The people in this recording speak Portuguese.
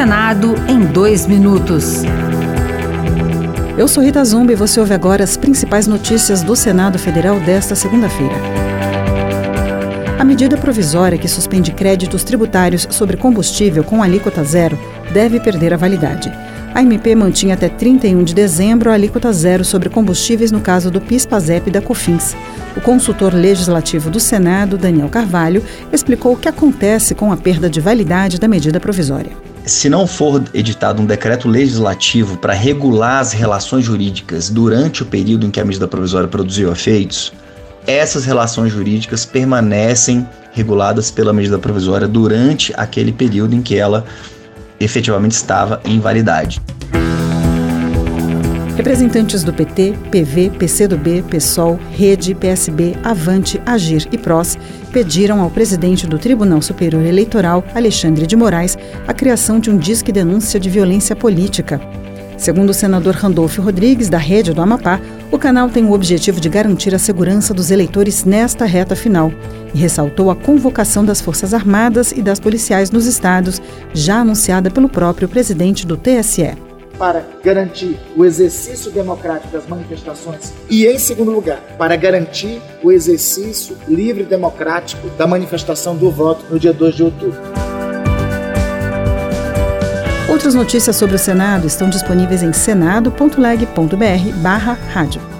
Senado em dois minutos. Eu sou Rita Zumbi e você ouve agora as principais notícias do Senado Federal desta segunda-feira. A medida provisória que suspende créditos tributários sobre combustível com alíquota zero deve perder a validade. A MP mantinha até 31 de dezembro a alíquota zero sobre combustíveis no caso do PIS-PASEP e da COFINS. O consultor legislativo do Senado, Daniel Carvalho, explicou o que acontece com a perda de validade da medida provisória. Se não for editado um decreto legislativo para regular as relações jurídicas durante o período em que a medida provisória produziu efeitos, essas relações jurídicas permanecem reguladas pela medida provisória durante aquele período em que ela efetivamente estava em validade. Representantes do PT, PV, PCdoB, PSOL, Rede, PSB, Avante, Agir e PROS pediram ao presidente do Tribunal Superior Eleitoral, Alexandre de Moraes, a criação de um disque denúncia de violência política. Segundo o senador Randolfo Rodrigues, da Rede do Amapá, o canal tem o objetivo de garantir a segurança dos eleitores nesta reta final e ressaltou a convocação das Forças Armadas e das policiais nos estados, já anunciada pelo próprio presidente do TSE. Para garantir o exercício democrático das manifestações e, em segundo lugar, para garantir o exercício livre e democrático da manifestação do voto no dia 2 de outubro. Outras notícias sobre o Senado estão disponíveis em senado.leg.br barra rádio.